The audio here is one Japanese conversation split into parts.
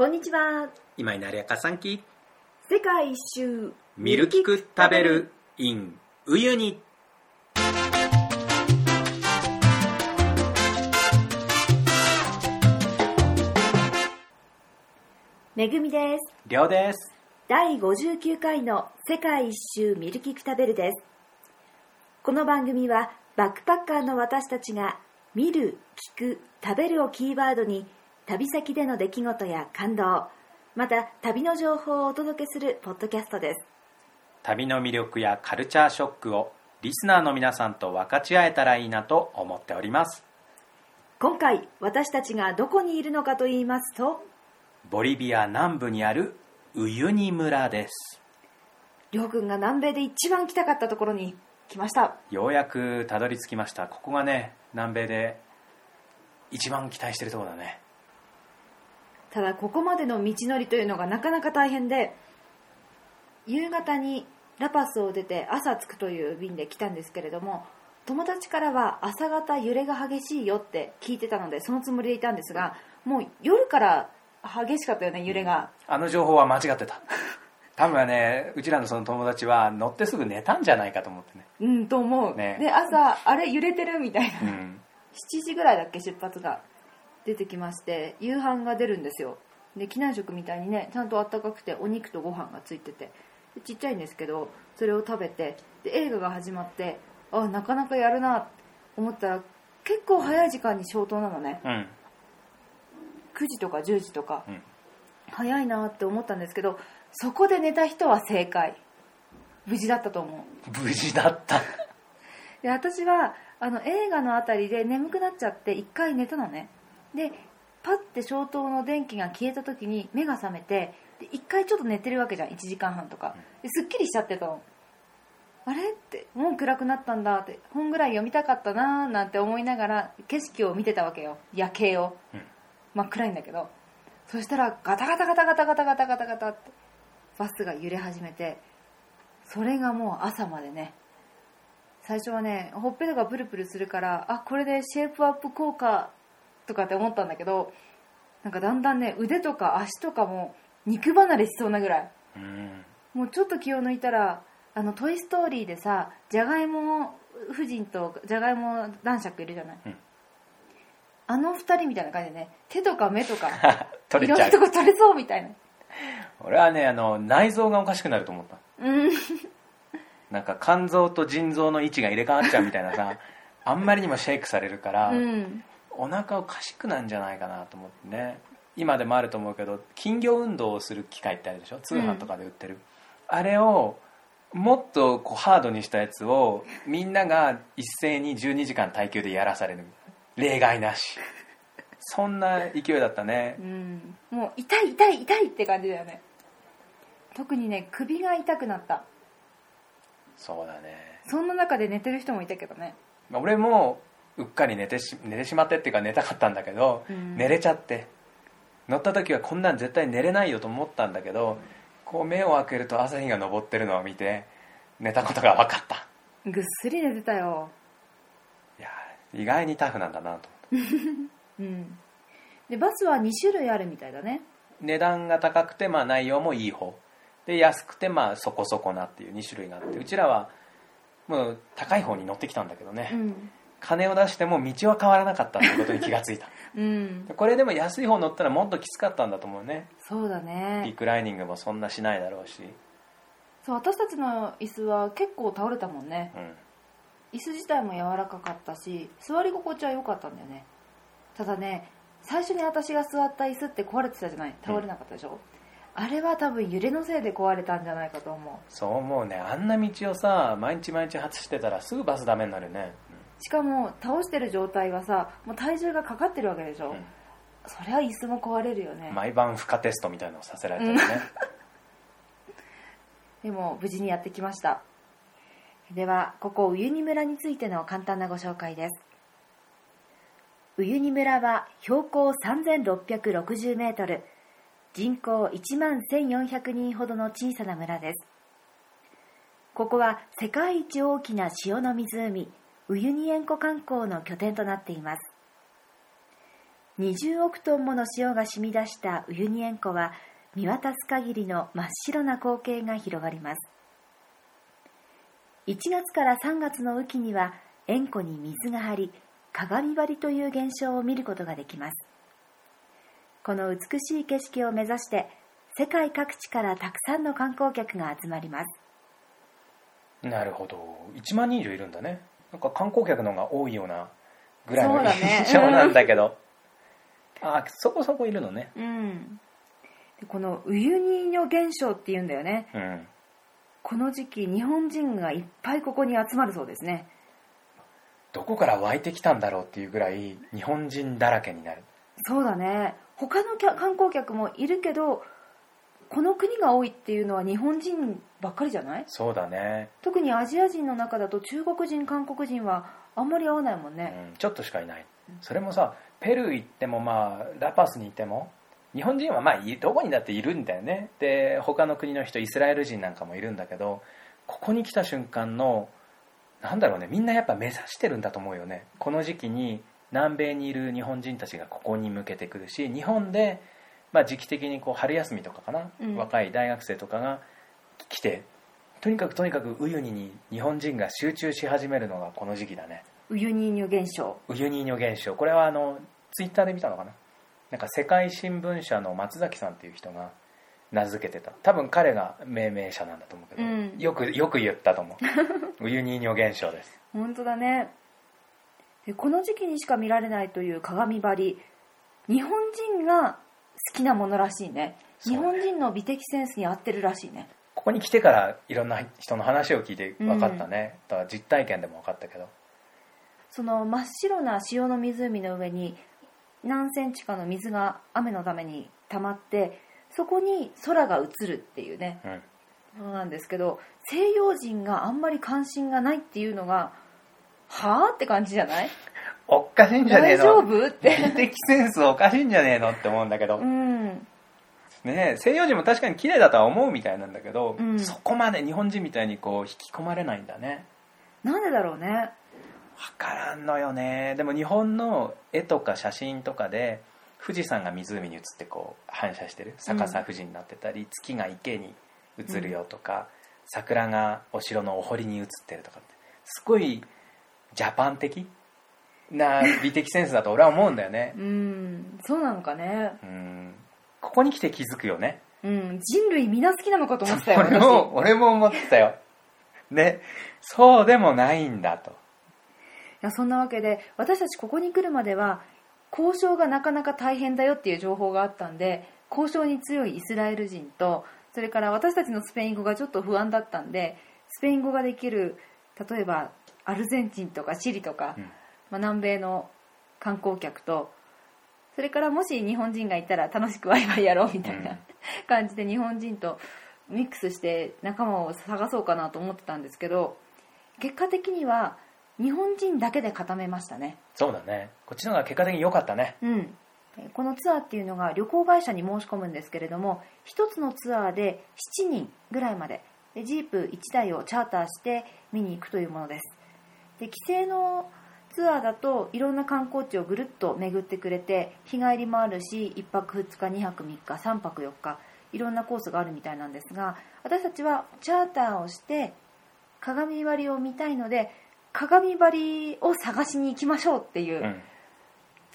こんにちは。今井成やかさんき世界一周ミルキク食べる in ウユニめぐみです。りょうです第59回の世界一周ミルキク食べるです。この番組はバックパッカーの私たちが見る、聞く、食べるをキーワードに旅先での出来事や感動、また旅の情報をお届けするポッドキャストです。旅の魅力やカルチャーショックをリスナーの皆さんと分かち合えたらいいなと思っております今回私たちがどこにいるのかと言いますと、ボリビア南部にあるウユニ村ですりょうくんが南米で一番来たかったところに来ました。ようやくたどり着きましたここがね南米で一番期待してるところだねただここまでの道のりというのがなかなか大変で夕方にラパスを出て朝着くという便で来たんですけれども友達からは朝方揺れが激しいよって聞いてたのでそのつもりでいたんですがもう夜から激しかったよね揺れが。あの情報は間違ってた。多分ねうちらのその友達は乗ってすぐ寝たんじゃないかと思ってね。うんと思う、ね。で朝あれ揺れてるみたいな。うん。7時ぐらいだっけ出発が出てきまして夕飯が出るんですよ。で機内食みたいにねちゃんとあったかくてお肉とご飯がついててでちっちゃいんですけどそれを食べてで映画が始まってあなかなかやるなって思ったら結構早い時間に消灯なのね。うん。9時とか10時とか、うん。早いなって思ったんですけどそこで寝た人は正解。無事だったと思う。無事だった。で私はあの映画のあたりで眠くなっちゃって一回寝たのねでパッて消灯の電気が消えた時に目が覚めてで一回ちょっと寝てるわけじゃん1時間半とか。ですっきりしちゃってたの。あれ？ってもう暗くなったんだって本ぐらい読みたかったなーなんて思いながら景色を見てたわけよ。夜景を、うん。真っ暗いんだけど。そしたらガタガタガタガタガタガタガタガタってバスが揺れ始めてそれがもう朝までね。最初はねほっぺたがプルプルするからあこれでシェイプアップ効果とかって思ったんだけどなんかだんだんね腕とか足とかも肉離れしそうなぐらい。うん。もうちょっと気を抜いたらあの「トイ・ストーリー」でさじゃがいも夫人とじゃがいも男爵いるじゃない、うん。あの二人みたいな感じでね手とか目とか 取いろんなとこ取れそうみたいな。俺はねあの内臓がおかしくなると思った。うん。なんか肝臓と腎臓の位置が入れ替わっちゃうみたいなさあんまりにもシェイクされるから、うんお腹おかしくなんじゃないかなと思ってね。今でもあると思うけど金魚運動をする機械ってあるでしょ？通販とかで売ってる、あれをもっとこうハードにしたやつをみんなが一斉に12時間耐久でやらされる。例外なし。そんな勢いだったね。うん。もう痛い痛い痛いって感じだよね。特にね首が痛くなった。そうだね。そんな中で寝てる人もいたけどね。まあ俺もうっかり寝てし寝てしまってっていうか寝たかったんだけど、うん。寝れちゃって。乗った時はこんなん絶対寝れないよと思ったんだけどこう目を開けると朝日が昇ってるのを見て寝たことが分かった。ぐっすり寝てたよ。いや意外にタフなんだなと思って うん。でバスは2種類あるみたいだね。値段が高くてまあ内容もいい方。で安くてまあそこそこなっていう2種類があってうちらはもう高い方に乗ってきたんだけどね、うん金を出しても道は変わらなかったってことに気がついた。うん。これでも安い方乗ったらもっときつかったんだと思うね。そうだリねクライニングもそんなしないだろうし、そう私たちの椅子は結構倒れたもんね。うん、椅子自体も柔らかかったし座り心地は良かったんだよね。ただね最初に私が座った椅子って壊れてたじゃない？倒れなかったでしょ、あれは多分揺れのせいで壊れたんじゃないかと思そう思うねあん。な道をさ毎日毎日走ってたらすぐバスダメになるよね、うしかも倒してる状態はさもう体重がかかってるわけでしょ、うん。そりゃ椅子も壊れるよね、毎晩負荷テストみたいのをさせられたりね、でも無事にやってきました。ではここウユニ村についての簡単なご紹介です。ウユニ村は標高3660メートル。人口1万1400人ほどの小さな村です。ここは世界一大きな塩の湖ウユニ塩湖観光の拠点となっています。20億トンもの塩が染み出したウユニ塩湖は見渡す限りの真っ白な光景が広がります。1月から3月の雨季には塩湖に水が張り鏡張りという現象を見ることができます。この美しい景色を目指して世界各地からたくさんの観光客が集まります。なるほど。1万人以上いるんだね。なんか観光客の方が多いようなぐらいの 印象なんだけど。あそこそこいるのね。うん。でこのウユニ塩現象っていうんだよね。うん。この時期日本人がいっぱいここに集まるそうですね。どこから湧いてきたんだろうっていうぐらい日本人だらけになる。そうだね。他の観光客もいるけどこの国が多いっていうのは日本人ばっかりじゃない？そうだね、特にアジア人の中だと中国人韓国人はあんまり合わないもんね。うん、ちょっとしかいない。それもさペルー行ってもまあラパスに行っても日本人はまあいどこにだっているんだよね。で他の国の人イスラエル人なんかもいるんだけどここに来た瞬間のなんだろうねみんなやっぱ目指してるんだと思うよね。この時期に南米にいる日本人たちがここに向けてくるし日本で、まあ、時期的にこう春休みとかかな、うん。若い大学生とかが来てとにかくとにかくウユニに日本人が集中し始めるのがこの時期だね。ウユニーニョ現象。ウユニーニョ現象。これはあのツイッターで見たのかな？なんか世界新聞社の松崎さんっていう人が名付けてた。多分彼が命名者なんだと思うけど、うん。よくよく言ったと思う。ウユニーニョ現象です。本当だね。でこの時期にしか見られないという鏡張り。日本人が好きなものらしいね。日本人の美的センスに合ってるらしいね。ここに来てからいろんな人の話を聞いて分かったね、だから実体験でも分かったけど。その真っ白な塩の湖の上に何センチかの水が雨のために溜まってそこに空が映るっていうね。うん。ものなんですけど西洋人があんまり関心がないっていうのがはあって感じじゃない？おっかしいんじゃねえ大丈の夫？って。美的センスおかしいんじゃねえの？って思うんだけど、うん。ねえ西洋人も確かに綺麗だとは思うみたいなんだけど、うん。そこまで日本人みたいにこう引き込まれないんだね。なんでだろうね。分からんのよね。でも日本の絵とか写真とかで富士山が湖に映ってこう反射してる。逆さ富士になってたり、月が池に映るよとか、桜がお城のお堀に映ってるとかって。すごいジャパン的な美的センスだと俺は思うんだよね。うんそうなのかね。うん。ここに来て気づくよね。うん人類みんな好きなのかと思ってたよ俺も俺も思ってたよ。ね。そうでもないんだと。いやそんなわけで私たちここに来るまでは交渉がなかなか大変だよっていう情報があったんで交渉に強いイスラエル人とそれから私たちのスペイン語がちょっと不安だったんでスペイン語ができる例えばアルゼンチンとかチリとか、うんまあ、南米の観光客とそれからもし日本人がいたら楽しくワイワイやろうみたいな、うん。感じで日本人とミックスして仲間を探そうかなと思ってたんですけど結果的には日本人だけで固めましたね。そうだね。こっちの方が結果的に良かったね。うん。このツアーっていうのが旅行会社に申し込むんですけれども1つのツアーで7人ぐらいまででジープ1台をチャーターして見に行くというものです。で規制のツアーだといろんな観光地をぐるっと巡ってくれて日帰りもあるし1泊2日2泊3日3泊4日いろんなコースがあるみたいなんですが私たちはチャーターをして鏡張りを見たいので鏡張りを探しに行きましょうっていううん。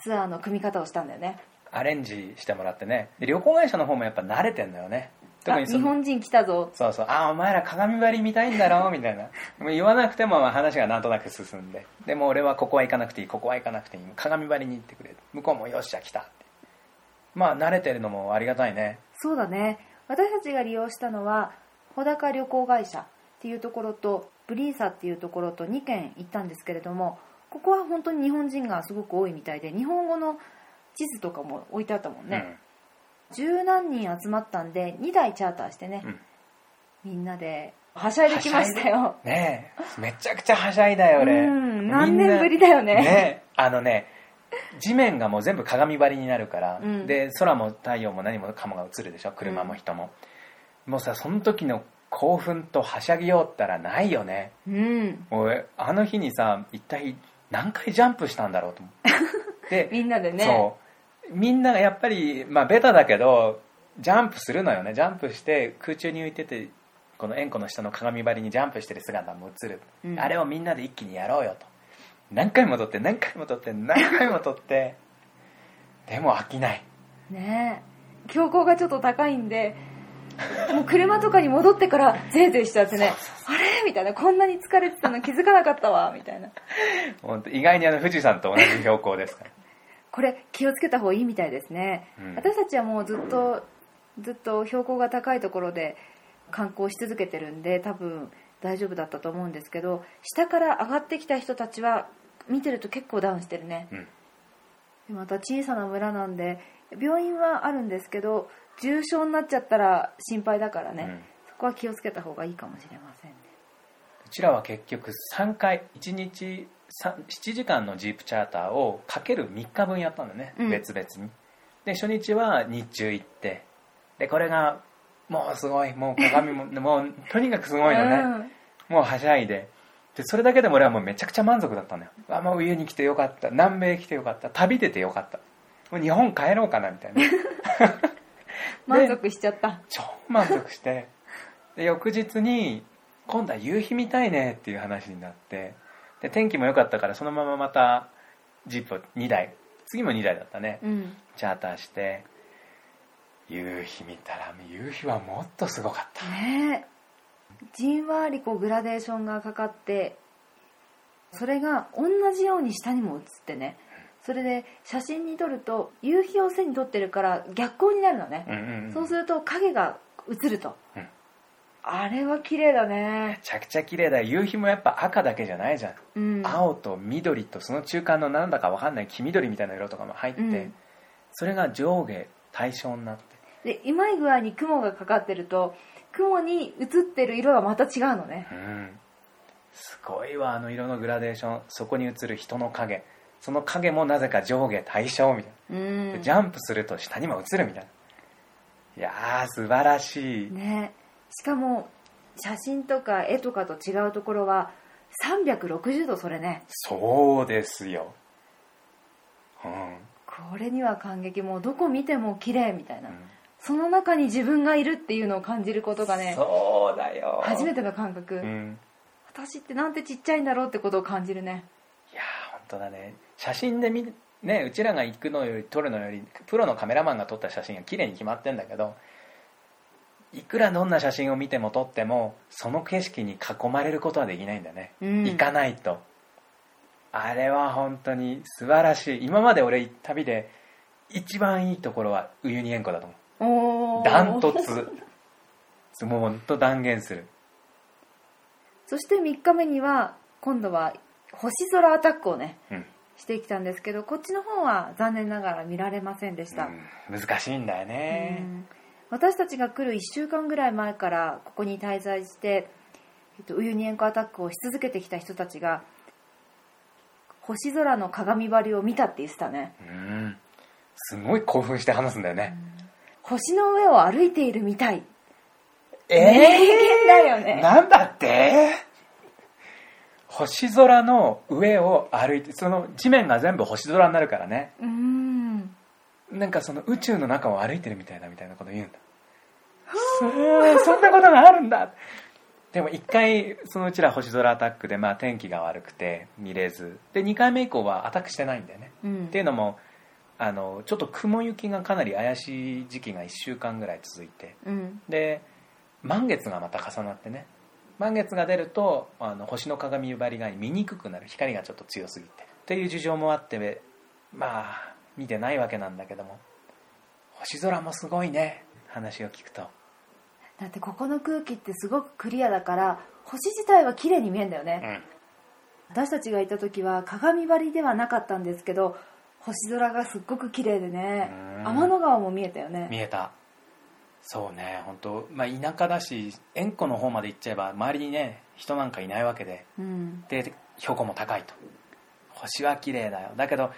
ツアーの組み方をしたんだよね、アレンジしてもらってね。で旅行会社の方もやっぱ慣れてんだよね特あに日本人来たぞ。そうそう。あお前ら鏡張り見たいんだろ？みたいな。もう言わなくてもまあ話がなんとなく進んで。でも俺はここは行かなくていいここは行かなくていい。鏡張りに行ってくれ向こうもよっしゃ来たって。まあ慣れてるのもありがたいね。そうだね。私たちが利用したのは穂高旅行会社っていうところとブリーサっていうところと2軒行ったんですけれどもここは本当に日本人がすごく多いみたいで日本語の地図とかも置いてあったもんね、十何人集まったんで2台チャーターしてね、うん。みんなではしゃいできましたよ。うん、ねえ。めちゃくちゃはしゃいだよ俺。うん何年ぶりだよね。ねあのね地面がもう全部鏡張りになるから、うん。で空も太陽も何もかもが映るでしょ車も人も、もうさその時の興奮とはしゃぎようったらないよね。うん。俺あの日にさ一体何回ジャンプしたんだろうと思って。でみんなでね。そうみんながやっぱりまあベタだけどジャンプするのよね。ジャンプして空中に浮いててこの円弧の下の鏡張りにジャンプしてる姿も映る、うん。あれをみんなで一気にやろうよと。何回も撮って何回も撮って何回も撮って。でも飽きない。ねえ。標高がちょっと高いんでもう車とかに戻ってからゼーゼーしちゃってね。あれ？みたいな。こんなに疲れてたの気づかなかったわ。みたいな。本当意外にあの富士山と同じ標高ですからこれ気をつけた方がいいみたいですね、うん。私たちはもうずっとずっと標高が高いところで観光し続けてるんで多分大丈夫だったと思うんですけど下から上がってきた人たちは見てると結構ダウンしてるね、うん。でまた小さな村なんで病院はあるんですけど重症になっちゃったら心配だからね、うん。そこは気をつけた方がいいかもしれませんね。うちらは結局3回1日3 7時間のジープチャーターをかける3日分やったんだよね、うん。別々に。で初日は日中行って。でこれがもうすごい。もう鏡も もうとにかくすごいのね、うん。もうはしゃいで。でそれだけでも俺はもうめちゃくちゃ満足だったのよ。あもう冬に来てよかった。南米来てよかった。旅出てよかった。もう日本帰ろうかなみたいな。満足しちゃった。超満足して。で翌日に今度は夕日見たいねっていう話になってで天気も良かったからそのまままたジープを2台。次も2台だったね。うん。チャーターして夕日見たら夕日はもっとすごかった。ねえ。じんわりこうグラデーションがかかってそれが同じように下にも映ってね。それで写真に撮ると夕日を背に撮ってるから逆光になるのね、うんうんうん。そうすると影が映ると、うんあれは綺麗だめねちゃくちゃ綺麗だ。よ夕日もやっぱ赤だけじゃないじゃん、うん。青と緑とその中間のなんだかわかんない黄緑みたいな色とかも入って、うん。それが上下対称になって。でうまい具合に雲がかかってると雲に映ってる色がまた違うのね。うん。すごいわあの色のグラデーション。そこに映る人の影。その影もなぜか上下対称みたいうん。ジャンプすると下にも映るみたいな。いやー素晴らしい、ねしかも写真とか絵とかと違うところは360度それね。そうですよ。うん、これには感激もうどこ見ても綺麗みたいな、うん。その中に自分がいるっていうのを感じることがねそうだよ。初めての感覚、うん。私ってなんてちっちゃいんだろうってことを感じるね。いやー本当だね。写真で見ねうちらが行くのより撮るのよりプロのカメラマンが撮った写真が綺麗に決まってんだけどいくらどんな写真を見ても撮ってもその景色に囲まれることはできないんだね、うん。行かないと。あれは本当に素晴らしい。今まで俺旅で一番いいところはウユニ塩湖だと思う。ダントツ。もう本当断言する。そして3日目には今度は星空アタックをねうん、してきたんですけどこっちの方は残念ながら見られませんでした、うん。難しいんだよね、うん私たちが来る1週間ぐらい前からここに滞在して、えっと、ウユニ塩湖アタックをし続けてきた人たちが星空の鏡張りを見たって言ってたね。うん。すごい興奮して話すんだよね、星の上を歩いているみたい。え名言だよね。なんだって？星空の上を歩いてその地面が全部星空になるからね。うんなんかその宇宙の中を歩いてるみたいだみたいなこと言うんだ。そんなことがあるんだ。でも1回そのうちら星空アタックでまあ天気が悪くて見れず。で2回目以降はアタックしてないんだよね。うん。っていうのもあのちょっと雲行きがかなり怪しい時期が1週間ぐらい続いて。うん。で満月がまた重なってね。満月が出るとあの星の鏡張りが見にくくなる。光がちょっと強すぎて。っていう事情もあってまあ見てないわけなんだけども。星空もすごいね。話を聞くと。だってここの空気ってすごくクリアだから星自体は綺麗に見えるんだよね、うん。私たちがいた時は鏡張りではなかったんですけど星空がすっごく綺麗でね。うん。天の川も見えたよね。見えた。そうね。本当まあ田舎だし塩湖の方まで行っちゃえば周りにね人なんかいないわけで。うん。で標高も高いと。星は綺麗だよ。だけど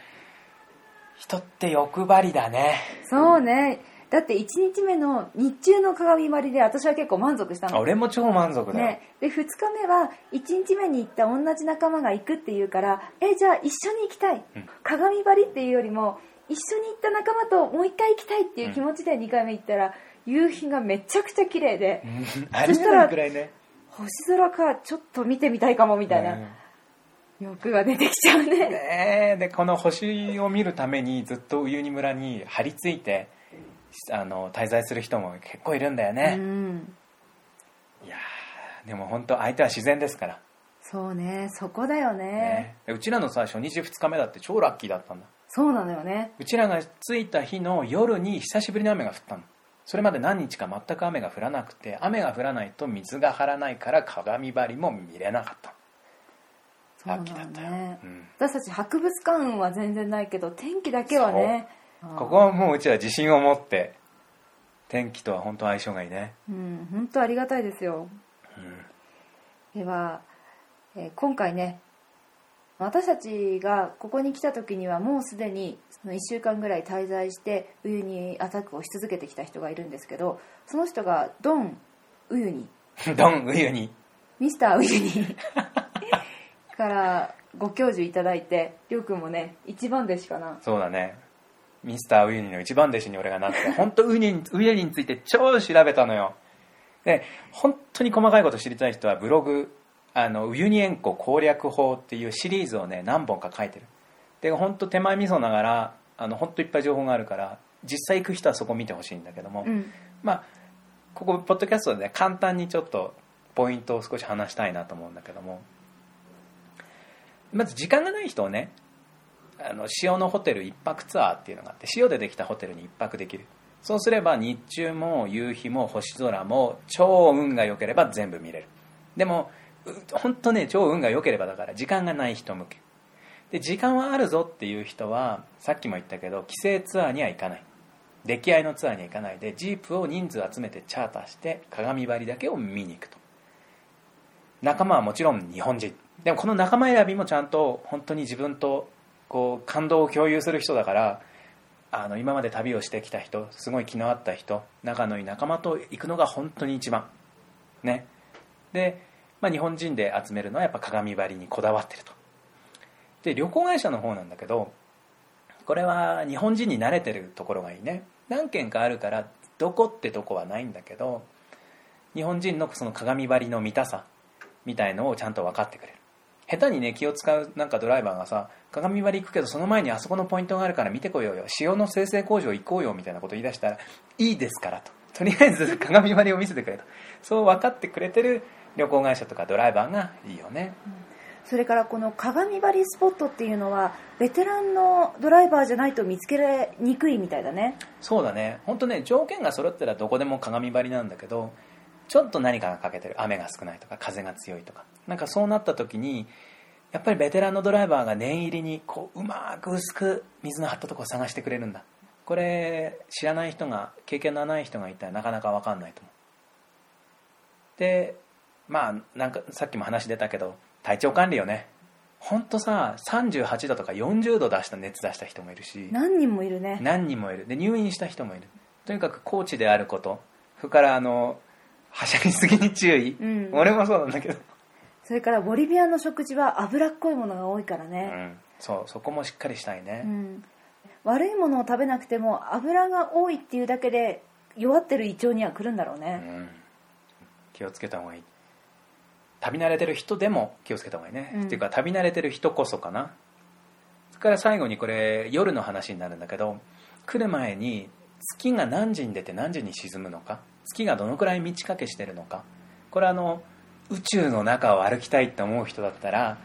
人って欲張りだね。そうね。だって1日目の日中の鏡張りで私は結構満足したの。俺も超満足だよ、ね、で2日目は1日目に行った同じ仲間が行くっていうからえじゃあ一緒に行きたい、うん。鏡張りっていうよりも一緒に行った仲間ともう一回行きたいっていう気持ちで2回目行ったら、夕日がめちゃくちゃ綺麗で、ありえないくらいね。星空かちょっと見てみたいかもみたいな。うん欲が出てきちゃうね。ねえ。でこの星を見るためにずっとウユニ村に張り付いてあの滞在する人も結構いるんだようね、ん。いやーでも本当相手は自然ですから、そうね。そこだよね。ね。でうちらのさ初日2日目だって超ラッキーだったんだ。そうなのよね。うちらが着いた日の夜に久しぶりに雨が降ったの。それまで何日か全く雨が降らなくて雨が降らないと水が張らないから鏡張りも見れなかったそうなのラッキーだったよ、ね。うん。私たち博物館運は全然ないけど天気だけはね。ここはもううちら自信を持って天気とは本当相性がいいね、うん本当ありがたいですよ。うん。では、えー今回ね私たちがここに来た時にはもうすでにその1週間ぐらい滞在してウユニアタックをし続けてきた人がいるんですけどその人がドン・ウユニ。ドンウユニ。ミスターウユニ からご教授いただいてりょうくんもね一番弟子かな。そうだね。ミスターウユニの一番弟子に俺がなって本当ウユニウユニについて超調べたのよ。で本当に細かいこと知りたい人はブログあのウユニ塩湖攻略法っていうシリーズをね何本か書いてる。で本当手前味噌ながらあの本当いっぱい情報があるから実際行く人はそこ見てほしいんだけども、うん。まあここポッドキャストでね簡単にちょっとポイントを少し話したいなと思うんだけどもまず時間がない人をねあの塩のホテル一泊ツアーっていうのがあって塩でできたホテルに一泊できる。そうすれば日中も夕日も星空も超運が良ければ全部見れる。でも本当ね超運が良ければだから時間がない人向け。で時間はあるぞっていう人はさっきも言ったけど帰省ツアーには行かない。出来合いのツアーには行かないでジープを人数集めてチャーターして鏡張りだけを見に行くと。仲間はもちろん日本人。でもこの仲間選びもちゃんと本当に自分とこう感動を共有する人だからあの今まで旅をしてきた人すごい気の合った人仲のいい仲間と行くのが本当に一番。ね。で、まあ、日本人で集めるのはやっぱ鏡張りにこだわってると。で旅行会社の方なんだけどこれは日本人に慣れてるところがいいね。何軒かあるからどこってとこはないんだけど日本人のその鏡張りの見たさみたいのをちゃんと分かってくれる。下手にね気を使うなんかドライバーがさ鏡張り行くけどその前にあそこのポイントがあるから見てこようよ。塩の生成工場行こうよみたいなこと言い出したらいいですからと。とりあえず 鏡張りを見せてくれと。そう分かってくれてる旅行会社とかドライバーがいいよね。それからこの鏡張りスポットっていうのはベテランのドライバーじゃないと見つけられにくいみたいだね。そうだね。本当ね条件が揃ったらどこでも鏡張りなんだけどちょっと何かが欠けてる。雨が少ないとか風が強いとか。なんかそうなった時にやっぱりベテランのドライバーが念入りにこううまく薄く水の張ったところを探してくれるんだ。これ知らない人が経験のない人がいたらなかなか分かんないと思う。でまあなんかさっきも話出たけど体調管理よね。本当さ38度とか40度出した熱出した人もいるし。何人もいるね。何人もいる。で入院した人もいる。とにかくコーチであること。それからあのはしゃぎすぎに注意、うん。俺もそうなんだけど、それからボリビアの食事は脂っこいものが多いからうね、ん、そうそこもしっかりしたいね、うん。悪いものを食べなくても油が多いっていうだけで弱ってる胃腸には来るんだろううね、ん。気をつけた方がいい。旅慣れてる人でも気をつけた方がいいね、うん。っていうか旅慣れてる人こそかな。それから最後にこれ夜の話になるんだけど来る前に月が何時に出て何時に沈むのか月がどのくらい満ち欠けしてるのか。これあの宇宙の中を歩きたいって思う人だったら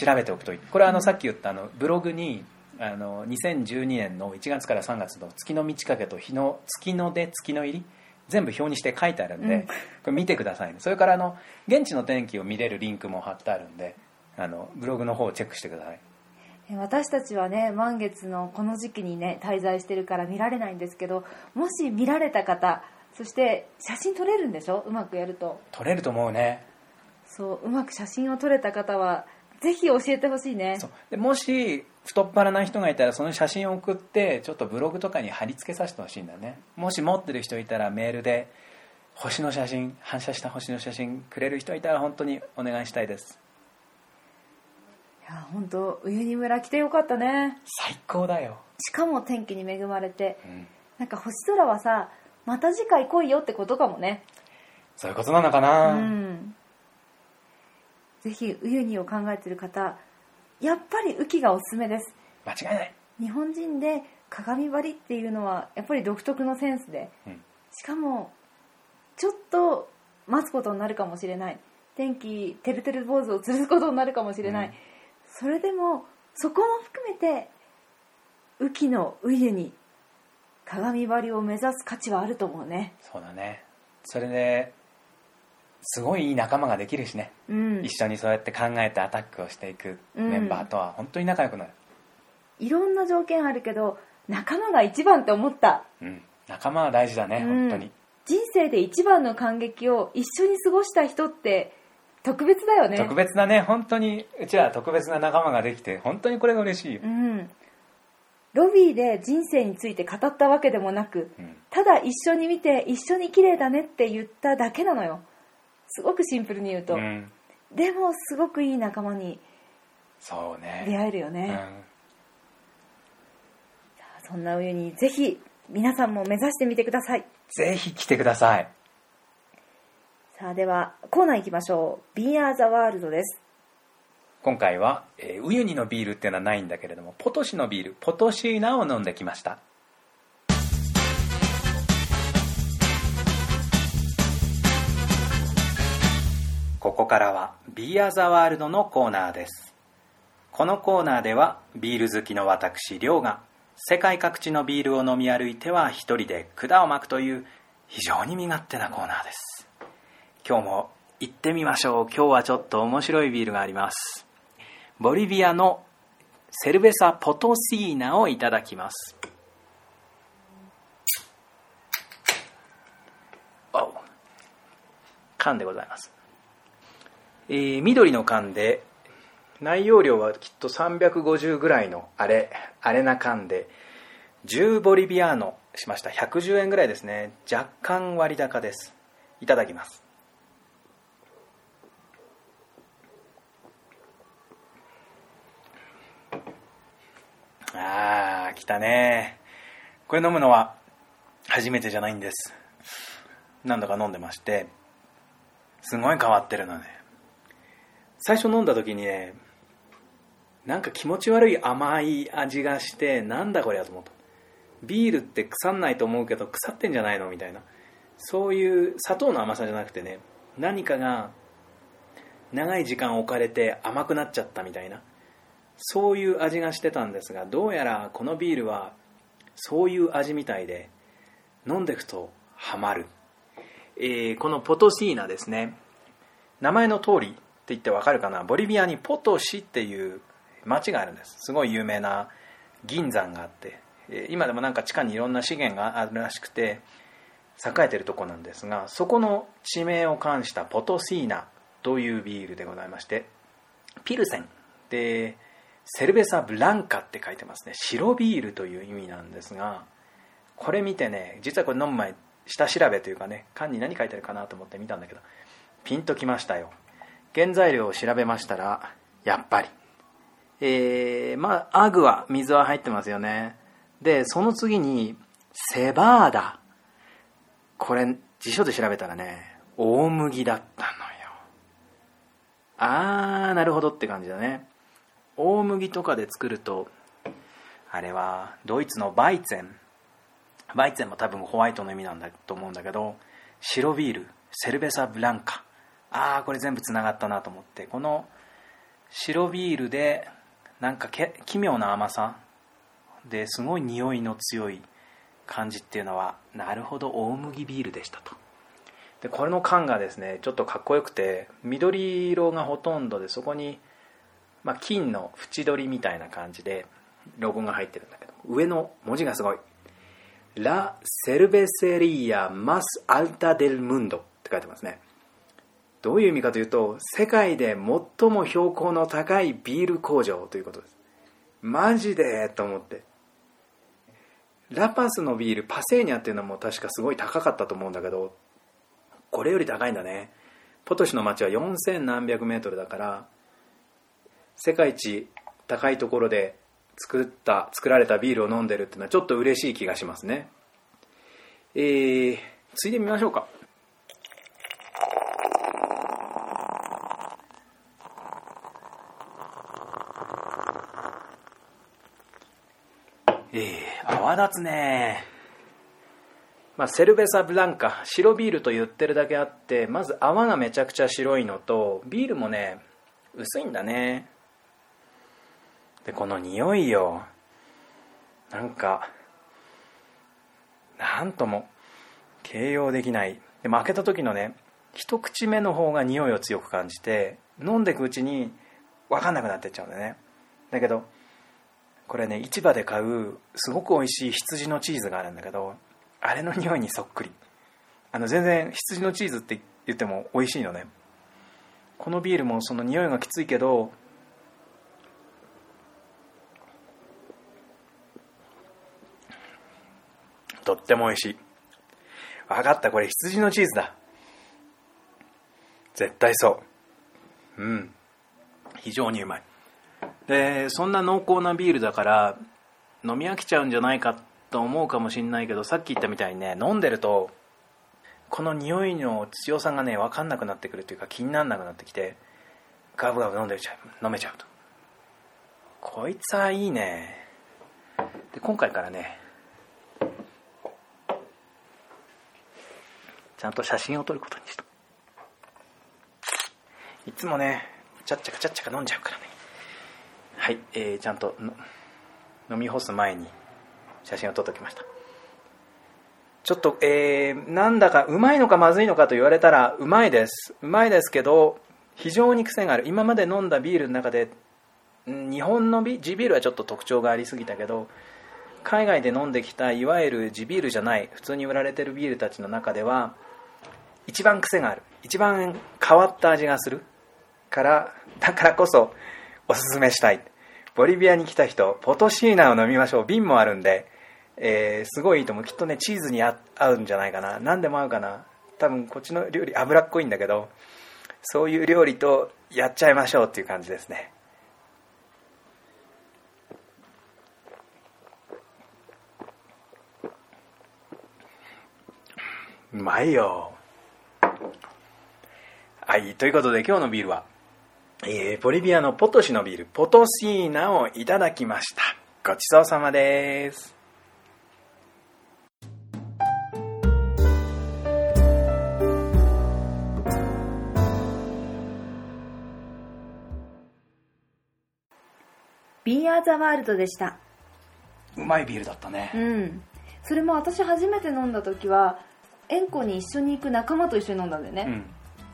調べておくといい。これはあのさっき言ったあのブログにあの2012年の1月から3月の月の満ち欠けと日の月の出月の入り全部表にして書いてあるんで、うん。これ見てくださいね。それからあの現地の天気を見れるリンクも貼ってあるんであのブログの方をチェックしてください。え私たちはね満月のこの時期にね滞在してるから見られないんですけどもし見られた方そして写真撮れるんでしょ？うまくやると。撮れると思うね。そううまく写真を撮れた方はぜひ教えてほしいね。そう。でもし太っ腹な人がいたらその写真を送ってちょっとブログとかに貼り付けさせてほしいんだよね。もし持ってる人いたらメールで星の写真反射した星の写真くれる人いたら本当にお願いしたいです。や本当ウユニ村来てよかったね。最高だよ、しかも天気に恵まれて。うん、なんか星空はさまた次回来いよってことかもね。そういうことなのかうな、ん。ぜひウユニを考えてる方やっぱり雨季がおすすめです。間違いない、日本人で鏡張りっていうのはやっぱり独特のセンスでうん。しかもちょっと待つことになるかもしれない。天気てるてる坊主を吊るすことになるかもしれない、うん。それでもそこも含めて雨季のウユに鏡張りを目指す価値はあると思うね。そうだね。それですごいいい仲間ができるしね、うん。一緒にそうやって考えてアタックをしていくメンバーとは本当に仲良くなる、いろんな条件あるけど仲間が一番って思った。うん、仲間は大事だね、うん。本当に。人生で一番の感激を一緒に過ごした人って特別だよね。特別なね。本当にうちらは特別な仲間ができて本当にこれが嬉しいよ。う、んロビーで人生について語ったわけでもなくうん。ただ一緒に見て一緒に綺麗だねって言っただけなのよ。すごくシンプルに言うと、うん。でもすごくいい仲間にそうね。出会えるよね、うん。そんな上にぜひ皆さんも目指してみてください。ぜひ来てください。さあではコーナー行きましょう「Be Are the World」です今回は、えーウユニのビールっていうのはないんだけれどもポトシのビールポトシーナを飲んできました。ここからは「ビーアザワールド」のコーナーです。このコーナーではビール好きの私亮が世界各地のビールを飲み歩いては一人で管を巻くという非常に身勝手なコーナーです。今日も行ってみましょう。今日はちょっと面白いビールがあります。ボリビアのセルベサ・ポトシーナをいただきます。缶でございます、えー緑の缶で内容量はきっと350ぐらいのあれあれな缶で10ボリビアーノしました。110円ぐらいですね。若干割高です。いただきます。あー来たね。これ飲むのは初めてじゃないんです。何度か飲んでまして。すごい変わってるのね。最初飲んだ時にねなんか気持ち悪い甘い味がしてなんだこりゃと思った。ビールって腐んないと思うけど腐ってんじゃないのみたいな。そういう砂糖の甘さじゃなくてね何かが長い時間置かれて甘くなっちゃったみたいな。そういう味がしてたんですがどうやらこのビールはそういう味みたいで飲んでいくとハマる、えーこのポトシーナですね。名前の通りって言ってわかるかな？ボリビアにポトシっていう町があるんです。すごい有名な銀山があって。今でもなんか地下にいろんな資源があるらしくて栄えてるとこなんですがそこの地名を冠したポトシーナというビールでございましてピルセンでセルベサ・ブランカって書いてますね。白ビールという意味なんですがこれ見てね実はこれ飲む前下調べというかね缶に何書いてるかなと思って見たんだけどピンときましたよ。原材料を調べましたらやっぱり。えー、まあアグは水は入ってますよね。でその次にセバーダ。これ辞書で調べたらね大麦だったのよ。あーなるほどって感じだね。大麦とかで作るとあれはドイツのバイツェン。バイツェンも多分ホワイトの意味なんだと思うんだけど白ビールセルベサ・ブランカ。ああこれ全部つながったなと思って。この白ビールでなんか奇妙な甘さ。ですごい匂いの強い感じっていうのはなるほど大麦ビールでしたと。でこれの缶がですねちょっとかっこよくて緑色がほとんどでそこに、まあ、金の縁取りみたいな感じでロゴが入ってるんだけど上の文字がすごい「ラ・セルベセリア・マス・アルタ・デル・ムンド」って書いてますね。どういう意味かというと世界で最も標高の高いビール工場ということです。マジでと思って。ラパスのビール Paceña っていうのも確かすごい高かったと思うんだけどこれより高いんだね。ポトシの町は4000何百メートルだから世界一高いところで作った作られたビールを飲んでるっていうのはちょっと嬉しい気がしますね。えー、ついでみましょうか。えー、泡立つね。まあ、セルベサ・ブランカ白ビールと言ってるだけあってまず泡がめちゃくちゃ白いのとビールもね薄いんだねでこの匂いよ。なんかなんとも形容できない。でも開けた時のね一口目の方が匂いを強く感じて飲んでいくうちに分かんなくなってっちゃうんだよね。だけどこれね市場で買うすごく美味しい羊のチーズがあるんだけどあれの匂いにそっくり。あの全然羊のチーズって言っても美味しいのね。このビールもその匂いがきついけどとっても美味しい。分かったこれ羊のチーズだ。絶対そう。うん。非常にうまい。でそんな濃厚なビールだから飲み飽きちゃうんじゃないかと思うかもしんないけどさっき言ったみたいにね飲んでるとこの匂いの強さがね分かんなくなってくるというか気にならなくなってきてガブガブ飲んでちゃう飲めちゃうと。こいつはいいね。で今回からねちゃんと写真を撮ることにしたいつもねちゃっちゃかちゃっちゃか飲んじゃうからね。はい、えー、ちゃんと飲み干す前に写真を撮っておきました。ちょっと、えー、なんだかうまいのかまずいのかと言われたらうまいです。うまいですけど非常に癖がある。今まで飲んだビールの中で日本の地ビールはちょっと特徴がありすぎたけど海外で飲んできたいわゆる地ビールじゃない普通に売られてるビールたちの中では一番癖がある。一番変わった味がする。からだからこそおすすめしたい。ボリビアに来た人ポトシーナを飲みましょう。瓶もあるんで、えー、すごいいいと思う。きっとねチーズに合うんじゃないかな。何でも合うかな。多分こっちの料理脂っこいんだけどそういう料理とやっちゃいましょうっていう感じですね。うまいよ。はいということで今日のビールは、えー、ボリビアのポトシのビールポトシーナをいただきました。ごちそうさまです。ビーアーザワールドでした。うまいビールだったね。うん。それも私初めて飲んだ時は円湖に一緒に行く仲間と一緒に飲んだんだよね、うん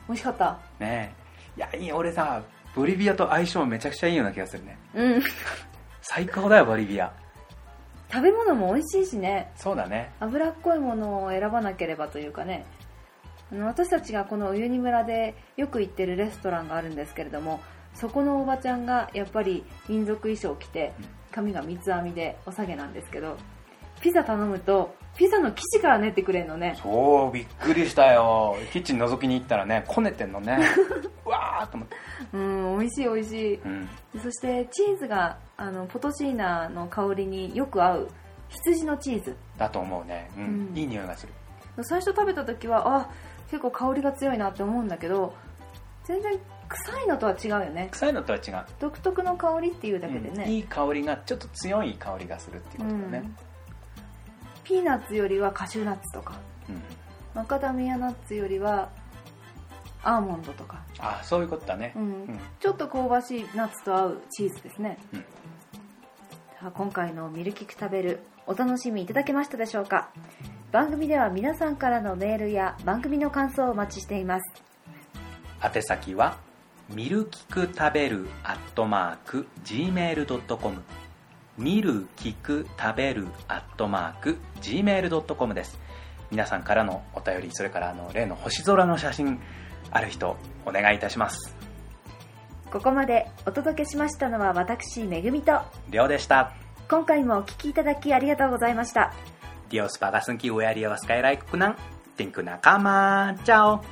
美味しかった？ねえ。いやいい俺さボリビアと相性めちゃくちゃいいような気がするね。うん。最高だよボリビア。食べ物も美味しいしね。そうだね。脂っこいものを選ばなければというかね。あの私たちがこのウユニ村でよく行ってるレストランがあるんですけれどもそこのおばちゃんがやっぱり民族衣装を着て髪が三つ編みでお下げなんですけどピザ頼むとピザの生地から練ってくれるのね。そうびっくりしたよ。キッチン覗きに行ったらねこねてんのね。うわーっと思って。うん美味しい美味しい。うん。そしてチーズがあのポトシーナの香りによく合う羊のチーズ。だと思うね。うん、うん。いい匂いがする。最初食べた時はあ結構香りが強いなって思うんだけど全然臭いのとは違うよね。臭いのとは違う。独特の香りっていうだけでうん。ね、いい香りがちょっと強い香りがするっていうことだね、ピーナッツよりはカシューナッツとかうんマカダミアナッツよりはアーモンドとか、あそういうことだね。うん。うん。ちょっと香ばしいナッツと合うチーズですね、うん。さあ今回のミルキク食べるお楽しみいただけましたでしょうか。番組では皆さんからのメールや番組の感想をお待ちしています。宛先はミルキク食べるアットマーク Gmail.com ミルキク食べるアットマーク Gmail.com です。皆さんからのお便りそれからあの例の星空の写真ある人お願いいたします。ここまでお届けしましたのは私めぐみと。りょうでした。今回もお聞きいただきありがとうございました。Dios paga sengki uya dia was skyrai kukunang Ting kuna kama Ciao